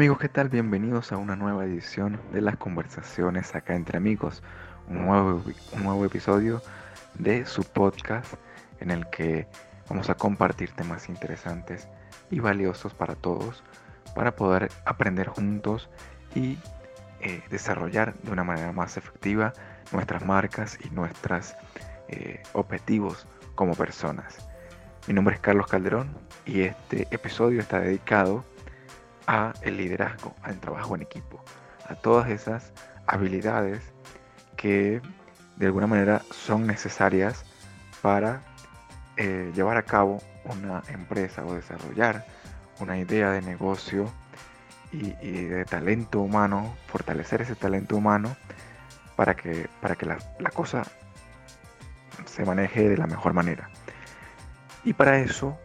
Amigos, ¿qué tal? Bienvenidos a una nueva edición de las conversaciones acá entre amigos. Un nuevo, un nuevo episodio de su podcast en el que vamos a compartir temas interesantes y valiosos para todos para poder aprender juntos y eh, desarrollar de una manera más efectiva nuestras marcas y nuestros eh, objetivos como personas. Mi nombre es Carlos Calderón y este episodio está dedicado a el liderazgo, al trabajo en equipo, a todas esas habilidades que de alguna manera son necesarias para eh, llevar a cabo una empresa o desarrollar una idea de negocio y, de talento humano, fortalecer ese talento humano para que, para que la, la cosa se maneje de la mejor manera. Y para eso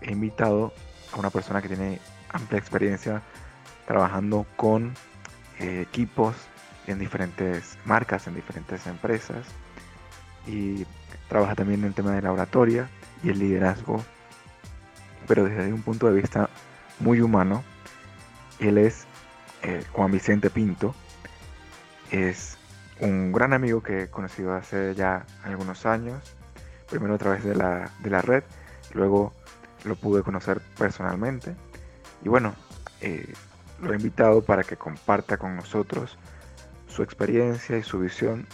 he invitado a una persona que tiene amplia experiencia trabajando con eh, equipos en diferentes marcas, en diferentes empresas. Y trabaja también en el tema de la oratoria y el liderazgo, pero desde un punto de vista muy humano. Él es eh, Juan Vicente Pinto, es un gran amigo que he conocido hace ya algunos años, primero a través de la, de la red, luego lo pude conocer personalmente y bueno, eh, lo he invitado para que comparta con nosotros su experiencia y su visión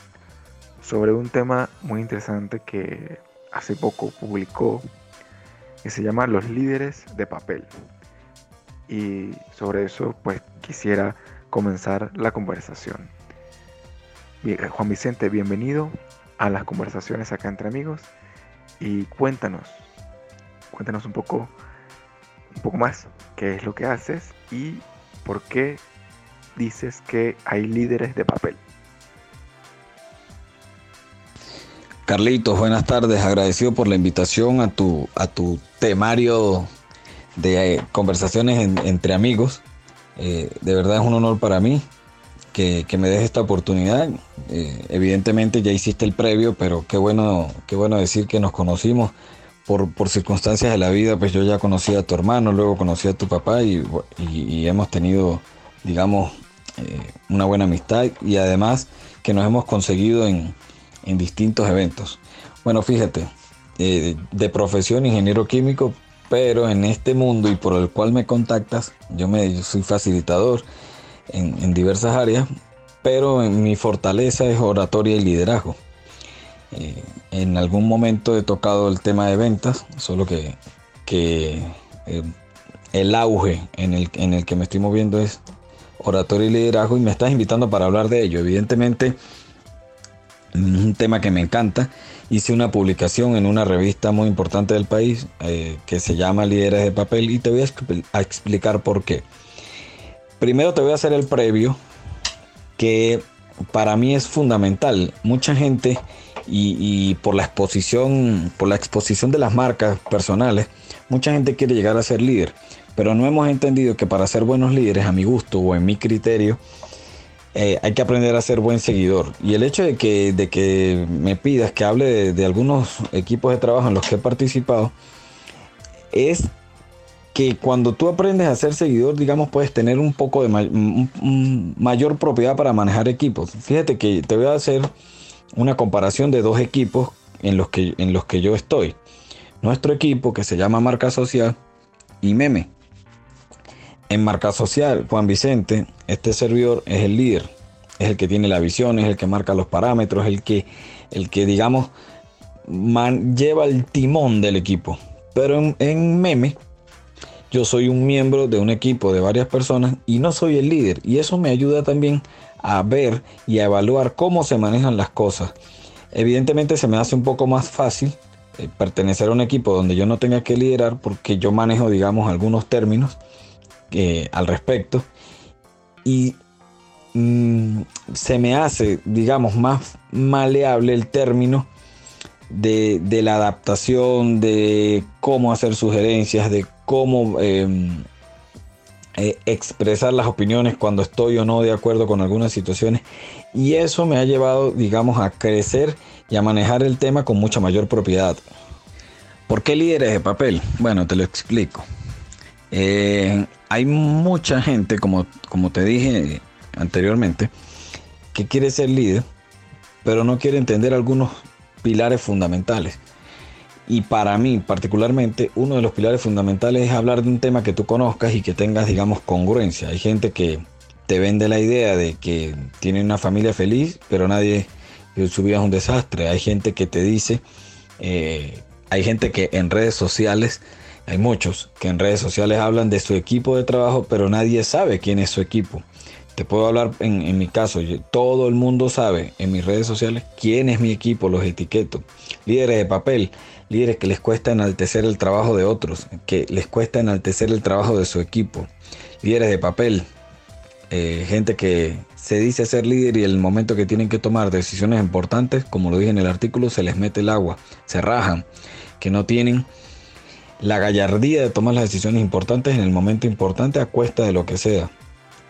sobre un tema muy interesante que hace poco publicó, que se llama Los líderes de papel. Y sobre eso pues quisiera comenzar la conversación. Juan Vicente, bienvenido a las conversaciones acá entre amigos y cuéntanos, cuéntanos un poco un poco más qué es lo que haces y por qué dices que hay líderes de papel. Carlitos, buenas tardes. Agradecido por la invitación a tu, a tu temario de eh, conversaciones entre amigos. Eh, de verdad es un honor para mí que, me des esta oportunidad. Eh, evidentemente ya hiciste el previo, pero qué bueno, qué bueno decir que nos conocimos por, circunstancias de la vida, pues yo ya conocí a tu hermano, luego conocí a tu papá y, hemos tenido, digamos, eh, una buena amistad y además que nos hemos conseguido en, distintos eventos. Bueno, fíjate, eh, de profesión ingeniero químico, pero en este mundo y por el cual me contactas, yo, me, soy facilitador en, en diversas áreas, pero en mi fortaleza es oratoria y liderazgo. Eh, en algún momento he tocado el tema de ventas, solo que, eh, el auge en el, que me estoy moviendo es oratorio y liderazgo y me estás invitando para hablar de ello. Evidentemente, es un tema que me encanta. Hice una publicación en una revista muy importante del país eh, que se llama Líderes de Papel y te voy a explicar por qué. Primero te voy a hacer el previo que para mí es fundamental. Mucha gente y, por la exposición, por la exposición de las marcas personales, mucha gente quiere llegar a ser líder, pero no hemos entendido que para ser buenos líderes, a mi gusto o en mi criterio, eh, hay que aprender a ser buen seguidor. Y el hecho de que, de que me pidas que hable de, algunos equipos de trabajo en los que he participado, es que cuando tú aprendes a ser seguidor, digamos, puedes tener un poco de mayor propiedad para manejar equipos. Fíjate que te voy a hacer una comparación de dos equipos en los que, en los que yo estoy. Nuestro equipo que se llama Marca Social y Meme. En Marca Social, Juan Vicente, este servidor es el líder, es el que tiene la visión, es el que marca los parámetros, el que, el que digamos, lleva el timón del equipo. Pero en, en Meme, yo soy un miembro de un equipo de varias personas y no soy el líder. Y eso me ayuda también a ver y a evaluar cómo se manejan las cosas. Evidentemente se me hace un poco más fácil eh, pertenecer a un equipo donde yo no tenga que liderar porque yo manejo, digamos, algunos términos eh, al respecto. Y mm, se me hace, digamos, más maleable el término de, la adaptación, de cómo hacer sugerencias, de cómo em, eh, expresar las opiniones cuando estoy o no de acuerdo con algunas situaciones. Y eso me ha llevado, digamos, a crecer y a manejar el tema con mucha mayor propiedad. ¿Por qué líderes de papel? Bueno, te lo explico. Eh, hay mucha gente, como, como te dije anteriormente, que quiere ser líder, pero no quiere entender algunos pilares fundamentales. Y para mí, particularmente, uno de los pilares fundamentales es hablar de un tema que tú conozcas y que tengas, digamos, congruencia. Hay gente que te vende la idea de que tiene una familia feliz, pero nadie, su vida es un desastre. Hay gente que te dice, eh, hay gente que en redes sociales, hay muchos que en redes sociales hablan de su equipo de trabajo, pero nadie sabe quién es su equipo. Te puedo hablar en, mi caso, todo el mundo sabe en mis redes sociales quién es mi equipo, los etiqueto. Líderes de papel, líderes que les cuesta enaltecer el trabajo de otros, que les cuesta enaltecer el trabajo de su equipo. Líderes de papel, eh, gente que se dice ser líder y el momento que tienen que tomar decisiones importantes, como lo dije en el artículo, se les mete el agua, se rajan, que no tienen la gallardía de tomar las decisiones importantes en el momento importante a cuesta de lo que sea.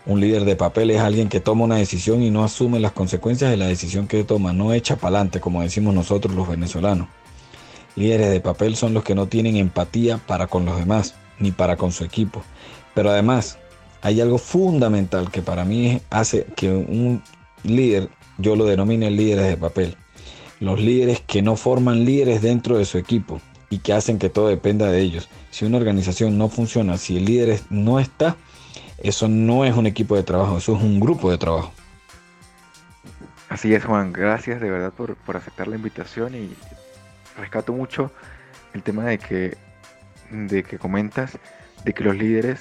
Un líder de papel es alguien que toma una decisión y no asume las consecuencias de la decisión que toma, no echa para adelante, como decimos nosotros los venezolanos. Líderes de papel son los que no tienen empatía para con los demás, ni para con su equipo. Pero además, hay algo fundamental que para mí hace que un líder, yo lo denomine líderes de papel. Los líderes que no forman líderes dentro de su equipo y que hacen que todo dependa de ellos. Si una organización no funciona, si el líder no está, eso no es un equipo de trabajo, eso es un grupo de trabajo. Así es, Juan. Gracias de verdad por, aceptar la invitación y rescato mucho el tema de que, de que comentas de que los líderes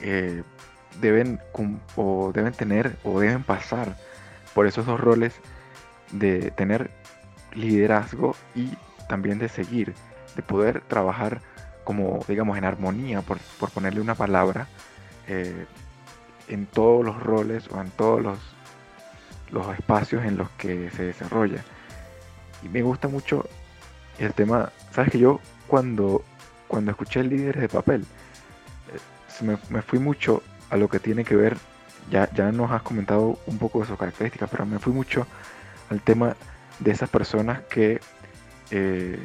eh, deben o deben tener o deben pasar por esos dos roles de tener liderazgo y también de seguir, de poder trabajar como digamos en armonía, por, por ponerle una palabra, eh, en todos los roles o en todos los, los espacios en los que se desarrolla. Y me gusta mucho el tema, sabes que yo cuando, cuando escuché Líderes de Papel, eh, me, me, fui mucho a lo que tiene que ver, ya, ya nos has comentado un poco de sus características, pero me fui mucho al tema de esas personas que eh,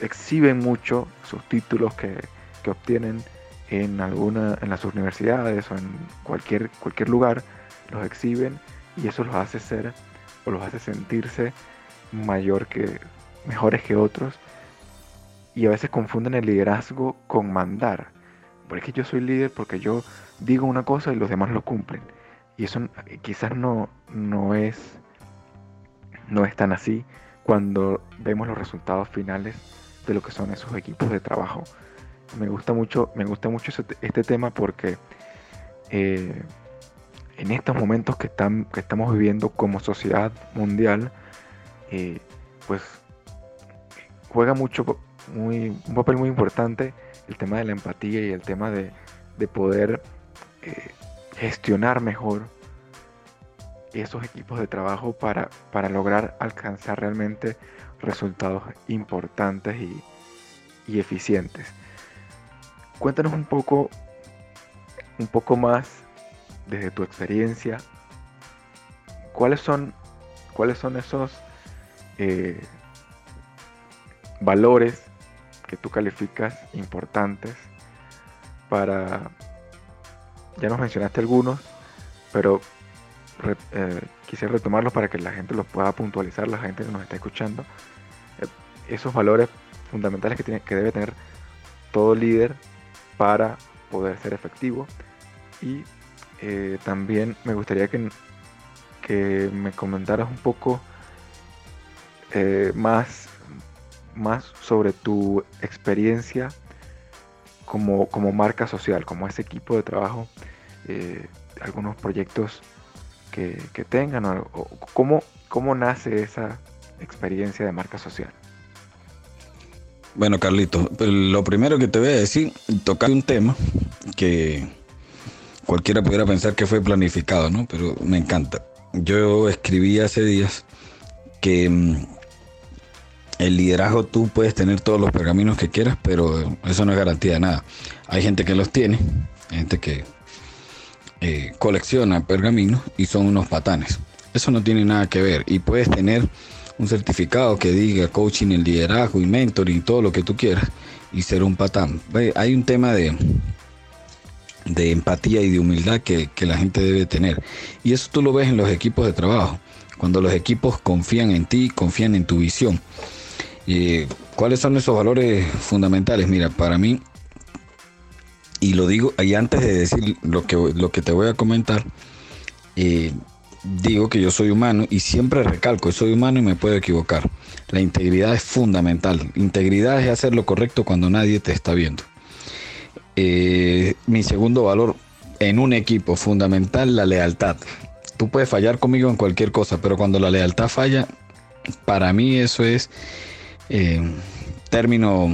exhiben mucho sus títulos que, que obtienen en alguna en las universidades o en cualquier cualquier lugar los exhiben y eso los hace ser o los hace sentirse mayor que mejores que otros y a veces confunden el liderazgo con mandar. Porque yo soy líder porque yo digo una cosa y los demás lo cumplen. Y eso quizás no no es no es tan así cuando vemos los resultados finales de lo que son esos equipos de trabajo. Me gusta mucho, me gusta mucho este tema porque eh, en estos momentos que, están, que estamos viviendo como sociedad mundial, eh, pues juega mucho, muy, un papel muy importante el tema de la empatía y el tema de, poder eh, gestionar mejor esos equipos de trabajo para, para lograr alcanzar realmente resultados importantes y eficientes. Cuéntanos un poco, un poco más desde tu experiencia, cuáles son, cuáles son esos eh, valores que tú calificas importantes para, ya nos mencionaste algunos, pero eh, quisiera retomarlos para que la gente los pueda puntualizar, la gente que nos está escuchando, eh, esos valores fundamentales que, tiene, que debe tener todo líder para poder ser efectivo. Y eh, también me gustaría que, que, me comentaras un poco más, más sobre tu experiencia como, como, marca social, como ese equipo de trabajo, eh, algunos proyectos que, tengan, o, cómo, cómo nace esa experiencia de marca social. Bueno, Carlito, lo primero que te voy a decir, tocar un tema que cualquiera pudiera pensar que fue planificado, ¿no? Pero me encanta. Yo escribí hace días que mm, el liderazgo tú puedes tener todos los pergaminos que quieras, pero eso no es garantía de nada. Hay gente que los tiene, gente que eh, colecciona pergaminos y son unos patanes. Eso no tiene nada que ver. Y puedes tener un certificado que diga coaching, el liderazgo y mentoring, todo lo que tú quieras, y ser un patán. Hay un tema de, de empatía y de humildad que, la gente debe tener. Y eso tú lo ves en los equipos de trabajo, cuando los equipos confían en ti, confían en tu visión. ¿Cuáles son esos valores fundamentales? Mira, para mí, y lo digo, y antes de decir lo que, lo que te voy a comentar, eh, digo que yo soy humano y siempre recalco, soy humano y me puedo equivocar. La integridad es fundamental. Integridad es hacer lo correcto cuando nadie te está viendo. Eh, mi segundo valor en un equipo fundamental, la lealtad. Tú puedes fallar conmigo en cualquier cosa, pero cuando la lealtad falla, para mí eso es término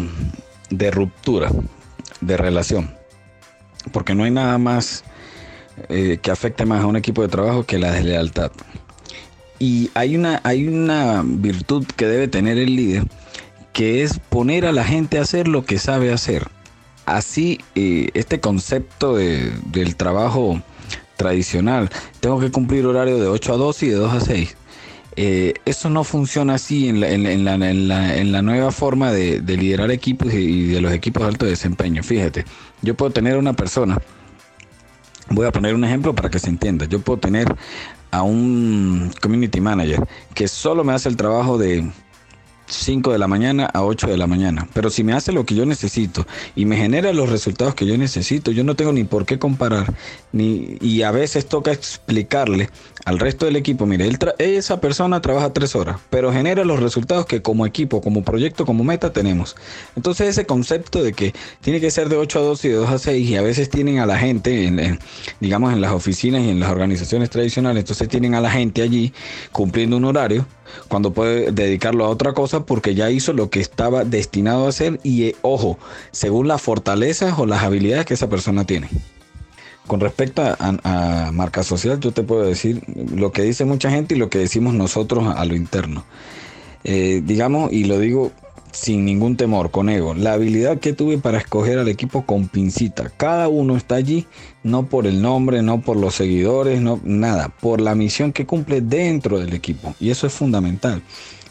de ruptura de relación. Porque no hay nada más eh, que afecte más a un equipo de trabajo que la deslealtad. Y hay una, hay una virtud que debe tener el líder, que es poner a la gente a hacer lo que sabe hacer así eh, este concepto del trabajo tradicional, tengo que cumplir horario de 8 a 2 y de 2 a 6. Eh, eso no funciona así en la, nueva forma de, liderar equipos y, de los equipos de alto desempeño. Fíjate, yo puedo tener una persona, voy a poner un ejemplo para que se entienda, yo puedo tener a un community manager que solo me hace el trabajo de 5 de la mañana a 8 de la mañana. Pero si me hace lo que yo necesito y me genera los resultados que yo necesito, yo no tengo ni por qué comparar. Ni, y a veces toca explicarle al resto del equipo, mire, esa persona trabaja 3 horas, pero genera los resultados que como equipo, como proyecto, como meta tenemos. Entonces ese concepto de que tiene que ser de 8 a 2 y de 2 a 6 y a veces tienen a la gente, en, digamos en las oficinas y en las organizaciones tradicionales, entonces tienen a la gente allí cumpliendo un horario cuando puede dedicarlo a otra cosa porque ya hizo lo que estaba destinado a hacer y eh, ojo, según las fortalezas o las habilidades que esa persona tiene. Con respecto a, marca social, yo te puedo decir lo que dice mucha gente y lo que decimos nosotros a, lo interno. Eh, digamos, y lo digo sin ningún temor, con ego. La habilidad que tuve para escoger al equipo con pincita. Cada uno está allí, no por el nombre, no por los seguidores, no nada, por la misión que cumple dentro del equipo. Y eso es fundamental.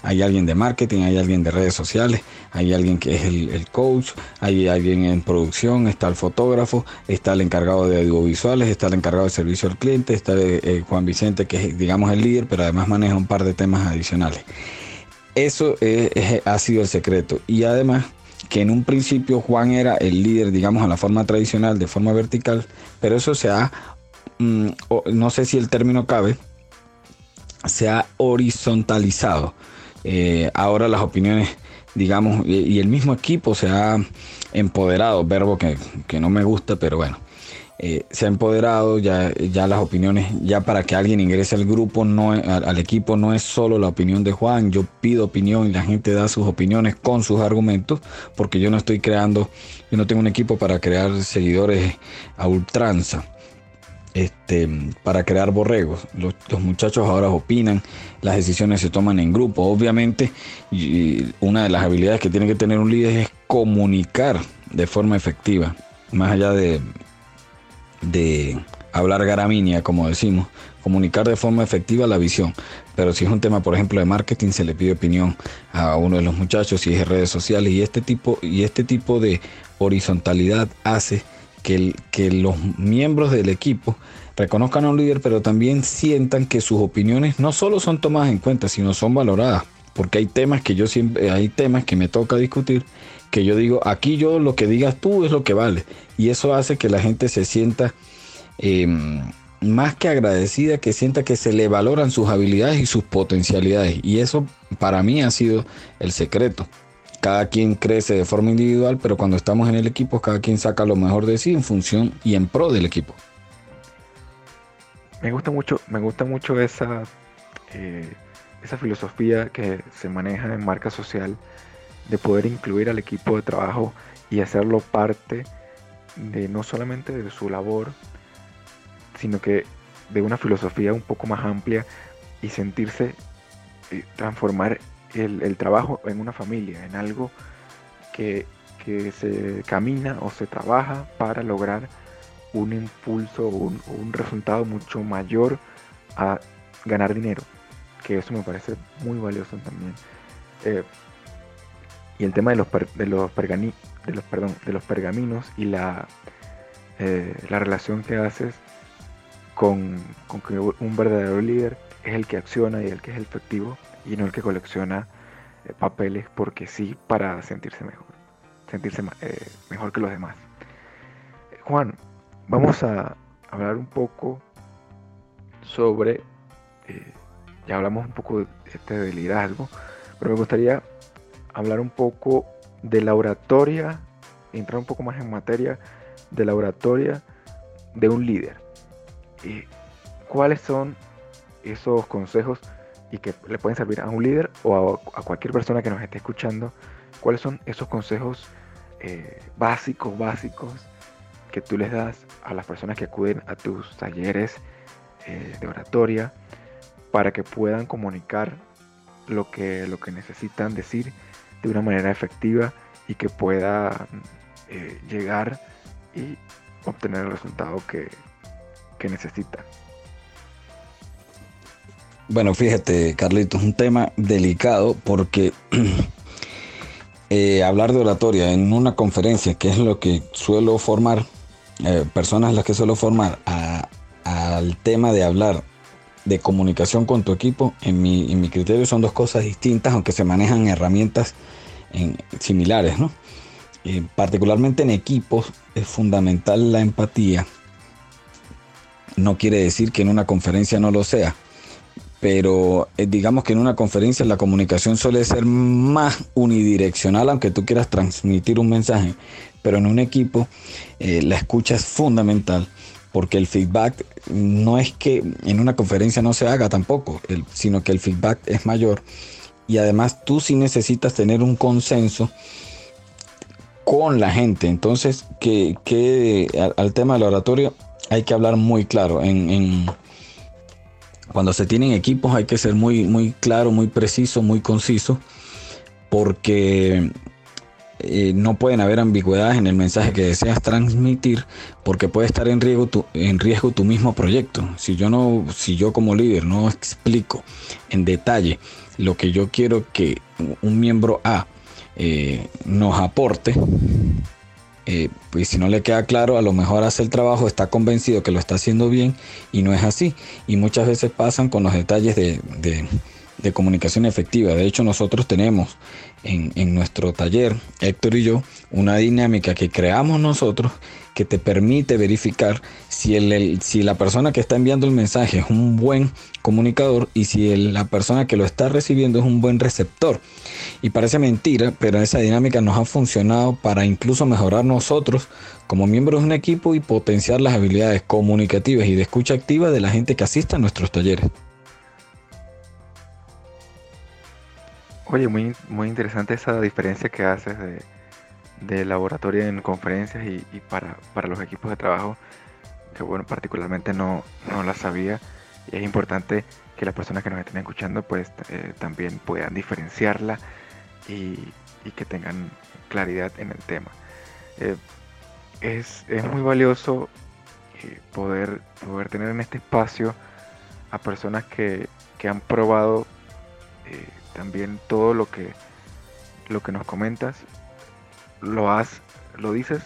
Hay alguien de marketing, hay alguien de redes sociales, hay alguien que es el, coach, hay alguien en producción, está el fotógrafo, está el encargado de audiovisuales, está el encargado de servicio al cliente, está eh, Juan Vicente que es digamos el líder, pero además maneja un par de temas adicionales. Eso ha sido el secreto. Y además que en un principio Juan era el líder, digamos, a la forma tradicional, de forma vertical, pero eso se ha, mm, no sé si el término cabe, se ha horizontalizado. Eh, ahora las opiniones, digamos, y, el mismo equipo se ha empoderado, verbo que, que no me gusta, pero bueno, eh, se ha empoderado, ya, ya las opiniones, ya para que alguien ingrese al grupo, no, al, equipo, no es solo la opinión de Juan, yo pido opinión y la gente da sus opiniones con sus argumentos, porque yo no estoy creando, yo no tengo un equipo para crear seguidores a ultranza. Este, para crear borregos. Los, muchachos ahora opinan, las decisiones se toman en grupo. Obviamente, una de las habilidades que tiene que tener un líder es comunicar de forma efectiva, más allá de, hablar garaminia, como decimos, comunicar de forma efectiva la visión. Pero si es un tema, por ejemplo, de marketing, se le pide opinión a uno de los muchachos, si es de redes sociales, y este tipo, y este tipo de horizontalidad hace que, los miembros del equipo reconozcan a un líder, pero también sientan que sus opiniones no solo son tomadas en cuenta, sino son valoradas. Porque hay temas que yo siempre, hay temas que me toca discutir que yo digo, aquí yo lo que digas tú es lo que vale. Y eso hace que la gente se sienta em, más que agradecida, que sienta que se le valoran sus habilidades y sus potencialidades. Y eso para mí ha sido el secreto. Cada quien crece de forma individual, pero cuando estamos en el equipo, cada quien saca lo mejor de sí en función y en pro del equipo. Me gusta mucho, me gusta mucho esa, eh, esa filosofía que se maneja en marca social de poder incluir al equipo de trabajo y hacerlo parte de no solamente de su labor, sino que de una filosofía un poco más amplia y sentirse, eh, transformar el, trabajo en una familia, en algo que, se camina o se trabaja para lograr un impulso o un, resultado mucho mayor a ganar dinero, que eso me parece muy valioso también. Eh, y el tema de los, de los, de los, perdón, de los pergaminos y la, eh, la relación que haces con, con, que un verdadero líder es el que acciona y el que es efectivo y no el que colecciona eh, papeles porque sí para sentirse mejor, sentirse eh, mejor que los demás. Juan, vamos a hablar un poco sobre, ya hablamos un poco de, este de liderazgo, pero me gustaría hablar un poco de la oratoria, entrar un poco más en materia de la oratoria de un líder. ¿Y cuáles son esos consejos y que le pueden servir a un líder o a, cualquier persona que nos esté escuchando? ¿Cuáles son esos consejos eh, básicos, básicos que tú les das a las personas que acuden a tus talleres eh, de oratoria para que puedan comunicar lo que, lo que necesitan decir de una manera efectiva y que pueda eh, llegar y obtener el resultado que, que necesita. Bueno, fíjate, Carlitos, un tema delicado porque eh, hablar de oratoria en una conferencia, que es lo que suelo formar, eh, personas las que suelo formar, al tema de hablar de comunicación con tu equipo, en mi, en mi criterio son dos cosas distintas, aunque se manejan herramientas similares, ¿no? Eh, particularmente en equipos es fundamental la empatía. No quiere decir que en una conferencia no lo sea, pero eh, digamos que en una conferencia la comunicación suele ser más unidireccional, aunque tú quieras transmitir un mensaje, pero en un equipo eh, la escucha es fundamental porque el feedback no es que en una conferencia no se haga tampoco, sino que el feedback es mayor y además tú sí necesitas tener un consenso con la gente. Entonces, que, al, tema del oratorio hay que hablar muy claro. En, cuando se tienen equipos hay que ser muy, muy claro, muy preciso, muy conciso, porque eh, no pueden haber ambigüedades en el mensaje que deseas transmitir, porque puede estar en riesgo tu, en riesgo tu mismo proyecto. Si yo no, si yo como líder no explico en detalle lo que yo quiero que un miembro A eh, nos aporte, eh, pues si no le queda claro, a lo mejor hace el trabajo, está convencido que lo está haciendo bien y no es así. Y muchas veces pasan con los detalles de, de comunicación efectiva. De hecho, nosotros tenemos en, en, nuestro taller, Héctor y yo, una dinámica que creamos nosotros que te permite verificar si, el, si la persona que está enviando el mensaje es un buen comunicador y si la persona que lo está recibiendo es un buen receptor. Y parece mentira, pero esa dinámica nos ha funcionado para incluso mejorar nosotros como miembros de un equipo y potenciar las habilidades comunicativas y de escucha activa de la gente que asista a nuestros talleres. Oye, muy, muy interesante esa diferencia que haces de, de laboratorio en conferencias y, para, los equipos de trabajo, que bueno, particularmente no, no la sabía. Y es importante que las personas que nos estén escuchando pues eh, también puedan diferenciarla y, que tengan claridad en el tema. Eh, es, muy valioso eh, poder, poder tener en este espacio a personas que, que han probado también todo lo que, lo que nos comentas, lo has, lo dices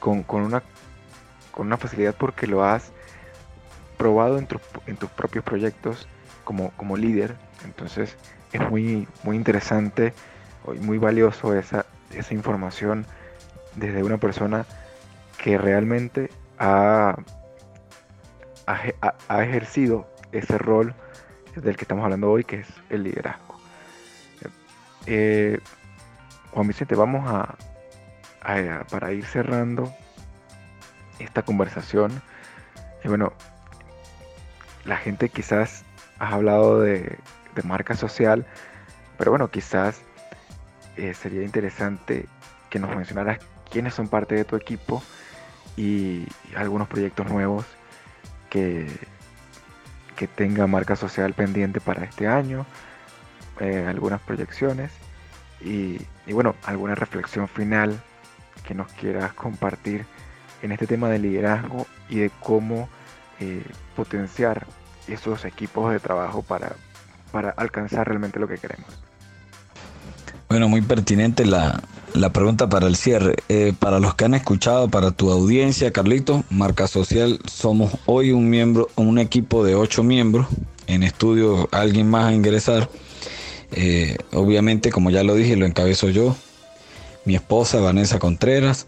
con, una, con una facilidad porque lo has probado en, en tus propios proyectos como, como líder. Entonces es muy, muy interesante y muy valioso esa, esa información desde una persona que realmente ha, ha ejercido ese rol del que estamos hablando hoy, que es el liderazgo. Eh, Juan Vicente, vamos a, para ir cerrando esta conversación. Y bueno, la gente quizás ha hablado de, marca social, pero bueno, quizás eh, sería interesante que nos mencionaras quiénes son parte de tu equipo y algunos proyectos nuevos que, que tenga marca social pendiente para este año, eh, algunas proyecciones y, bueno, alguna reflexión final que nos quieras compartir en este tema de liderazgo y de cómo eh, potenciar esos equipos de trabajo para, para alcanzar realmente lo que queremos. Bueno, muy pertinente la, la pregunta para el cierre. Eh, para los que han escuchado, para tu audiencia, Carlito, Marca Social, somos hoy un miembro, un equipo de ocho miembros. En estudio, alguien más a ingresar. Eh, obviamente, como ya lo dije, lo encabezo yo. Mi esposa, Vanessa Contreras.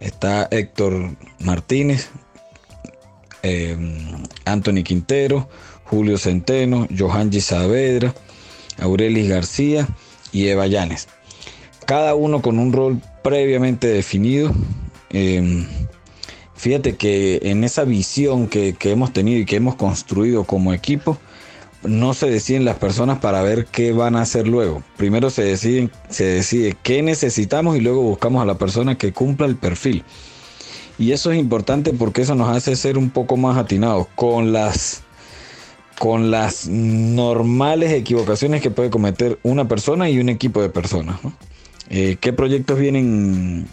Está Héctor Martínez, eh, Anthony Quintero, Julio Centeno, Johanji Saavedra, Aurelis García y Eva Llanes cada uno con un rol previamente definido. Em, fíjate que en esa visión que, hemos tenido y que hemos construido como equipo, no se deciden las personas para ver qué van a hacer luego. Primero se, deciden, se decide qué necesitamos y luego buscamos a la persona que cumpla el perfil. Y eso es importante porque eso nos hace ser un poco más atinados con las, con las normales equivocaciones que puede cometer una persona y un equipo de personas. Eh, ¿Qué proyectos vienen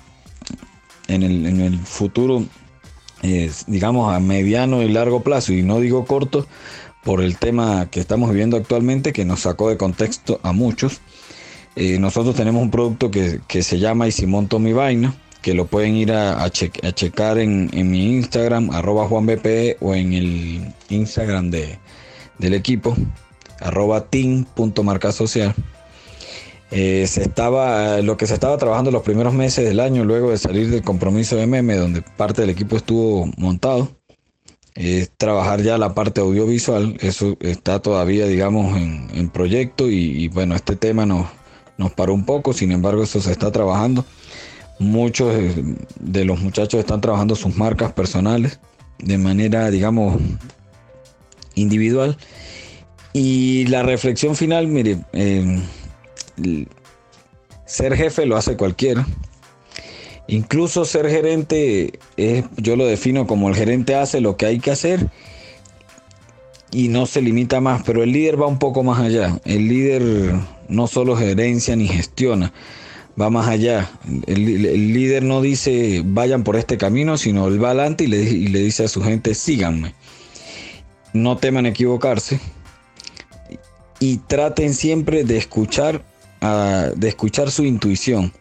en el, futuro, digamos, a mediano y largo plazo? Y no digo corto por el tema que estamos viviendo actualmente, que nos sacó de contexto a muchos. Eh, nosotros tenemos un producto que, se llama Y si mi vaina, que lo pueden ir a, checar en, mi Instagram, arroba juanbpe, o en el Instagram de, del equipo, arroba team.marcasocial. Eh, se estaba, lo que se estaba trabajando los primeros meses del año, luego de salir del compromiso de MM, donde parte del equipo estuvo montado, es trabajar ya la parte audiovisual. Eso está todavía, digamos, en, proyecto y, bueno, este tema nos, nos paró un poco, sin embargo, eso se está trabajando. Muchos de los muchachos están trabajando sus marcas personales de manera, digamos, individual. Y la reflexión final, mire, eh, ser jefe lo hace cualquiera. Incluso ser gerente, yo lo defino como el gerente hace lo que hay que hacer y no se limita más, pero el líder va un poco más allá. El líder no solo gerencia ni gestiona, va más allá. El, líder no dice vayan por este camino, sino él va adelante y le, y le dice a su gente síganme. No teman equivocarse y traten siempre de escuchar de escuchar su intuición.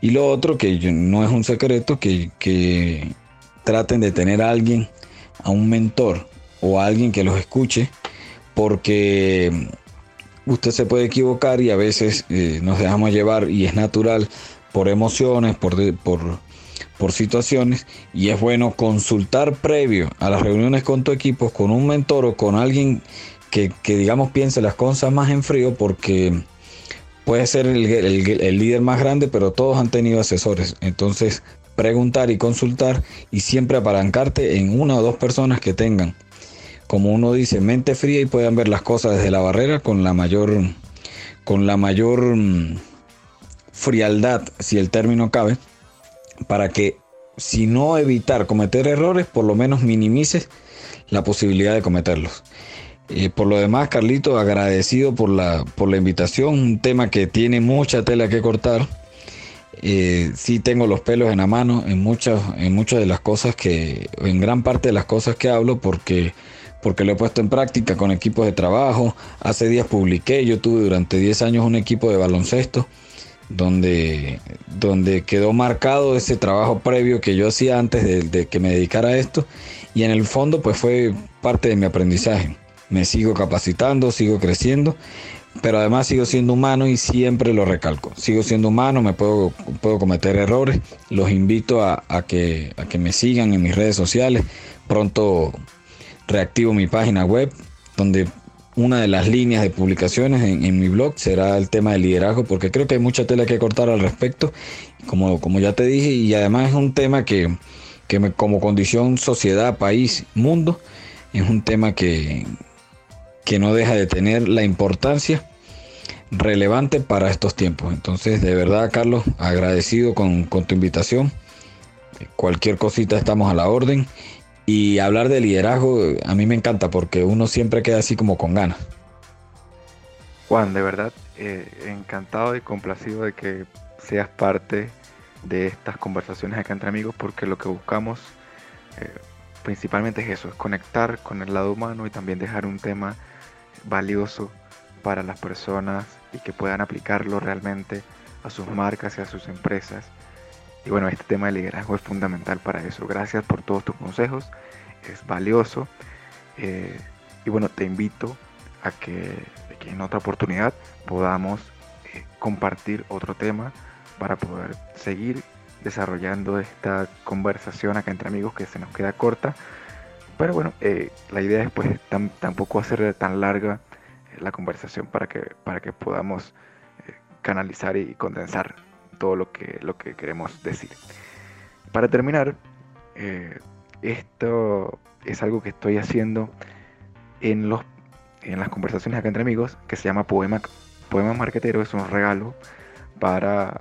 Y lo otro, que no es un secreto, que, traten de tener a alguien, a un mentor o a alguien que los escuche, porque usted se puede equivocar y a veces eh, nos dejamos llevar y es natural por emociones, por, por, por situaciones y es bueno consultar previo a las reuniones con tu equipo, con un mentor o con alguien que, que digamos piense las cosas más en frío porque puede ser el, líder más grande, pero todos han tenido asesores. Entonces, preguntar y consultar y siempre apalancarte en una o dos personas que tengan, como uno dice, mente fría y puedan ver las cosas desde la barrera con la mayor, con la mayor mm, frialdad, si el término cabe, para que si no evitar cometer errores, por lo menos minimices la posibilidad de cometerlos. Y por lo demás, Carlito, agradecido por la, por la invitación, un tema que tiene mucha tela que cortar. Eh, sí tengo los pelos en la mano en muchas, en muchas de las cosas que, en gran parte de las cosas que hablo, porque, porque lo he puesto en práctica con equipos de trabajo. Hace días publiqué, yo tuve durante 10 años un equipo de baloncesto donde, donde quedó marcado ese trabajo previo que yo hacía antes de, de que me dedicara a esto y en el fondo pues fue parte de mi aprendizaje me sigo capacitando, sigo creciendo, pero además sigo siendo humano y siempre lo recalco. Sigo siendo humano, me puedo, puedo cometer errores. Los invito a, que, a que me sigan en mis redes sociales. Pronto reactivo mi página web, donde una de las líneas de publicaciones en, mi blog será el tema del liderazgo, porque creo que hay mucha tela que cortar al respecto, como, como ya te dije, y además es un tema que, que como condición sociedad, país, mundo, es un tema que, que no deja de tener la importancia relevante para estos tiempos. Entonces, de verdad, Carlos, agradecido con, tu invitación. Cualquier cosita estamos a la orden. Y hablar de liderazgo a mí me encanta porque uno siempre queda así como con ganas. Juan, de verdad, eh, encantado y complacido de que seas parte de estas conversaciones acá entre amigos porque lo que buscamos eh, principalmente es eso, es conectar con el lado humano y también dejar un tema valioso para las personas y que puedan aplicarlo realmente a sus marcas y a sus empresas. Y bueno, este tema de liderazgo es fundamental para eso. Gracias por todos tus consejos, es valioso. Eh, y bueno, te invito a que, en otra oportunidad podamos eh, compartir otro tema para poder seguir desarrollando esta conversación acá entre amigos que se nos queda corta. Pero bueno, eh, la idea es pues tampoco hacer tan larga la conversación para que, para que podamos canalizar y condensar todo lo que, lo que queremos decir. Para terminar, eh, esto es algo que estoy haciendo en, los, en las conversaciones acá entre amigos, que se llama Poema, Poema Marquetero, es un regalo para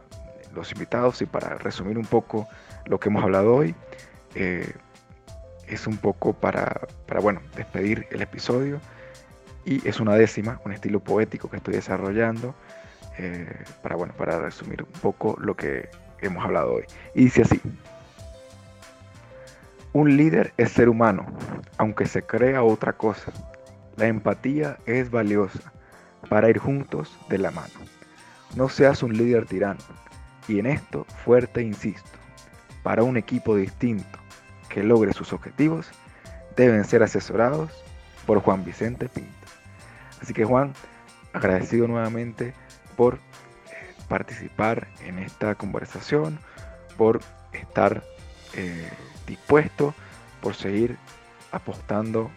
los invitados y para resumir un poco lo que hemos hablado hoy. Eh, es un poco para, para, bueno, despedir el episodio y es una décima, un estilo poético que estoy desarrollando eh, para, bueno, para resumir un poco lo que hemos hablado hoy. Y dice así, un líder es ser humano, aunque se crea otra cosa. La empatía es valiosa para ir juntos de la mano. No seas un líder tirano. Y en esto, fuerte insisto, para un equipo distinto que logre sus objetivos, deben ser asesorados por Juan Vicente Pinto. Así que Juan, agradecido nuevamente por eh, participar en esta conversación, por estar eh, dispuesto, por seguir apostando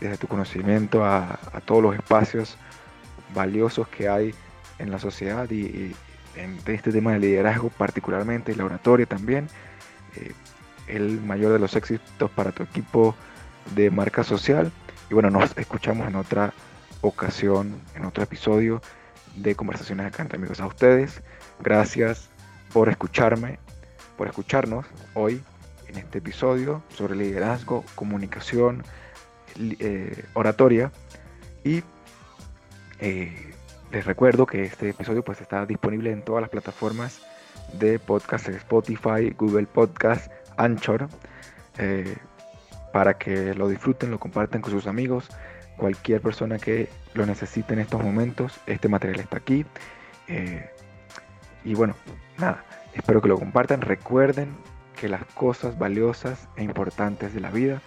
desde tu conocimiento a, todos los espacios valiosos que hay en la sociedad y, en este tema de liderazgo particularmente, y la oratoria también. Eh, el mayor de los éxitos para tu equipo de marca social. Y bueno, nos escuchamos en otra ocasión, en otro episodio de Conversaciones acá entre amigos. A ustedes, gracias por escucharme, por escucharnos hoy en este episodio sobre liderazgo, comunicación, eh, oratoria. Y eh, les recuerdo que este episodio pues está disponible en todas las plataformas de podcast, Spotify, Google Podcast, Anchor, eh, para que lo disfruten, lo compartan con sus amigos cualquier persona que lo necesite en estos momentos, este material está aquí. Eh, y bueno, nada, espero que lo compartan. Recuerden que las cosas valiosas e importantes de la vida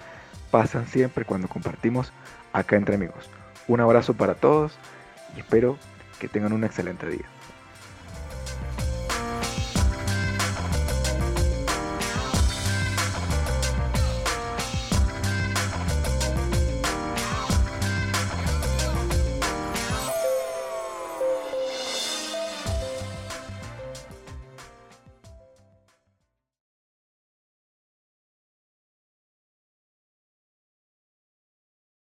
pasan siempre cuando compartimos acá entre amigos. Un abrazo para todos y espero que tengan un excelente día.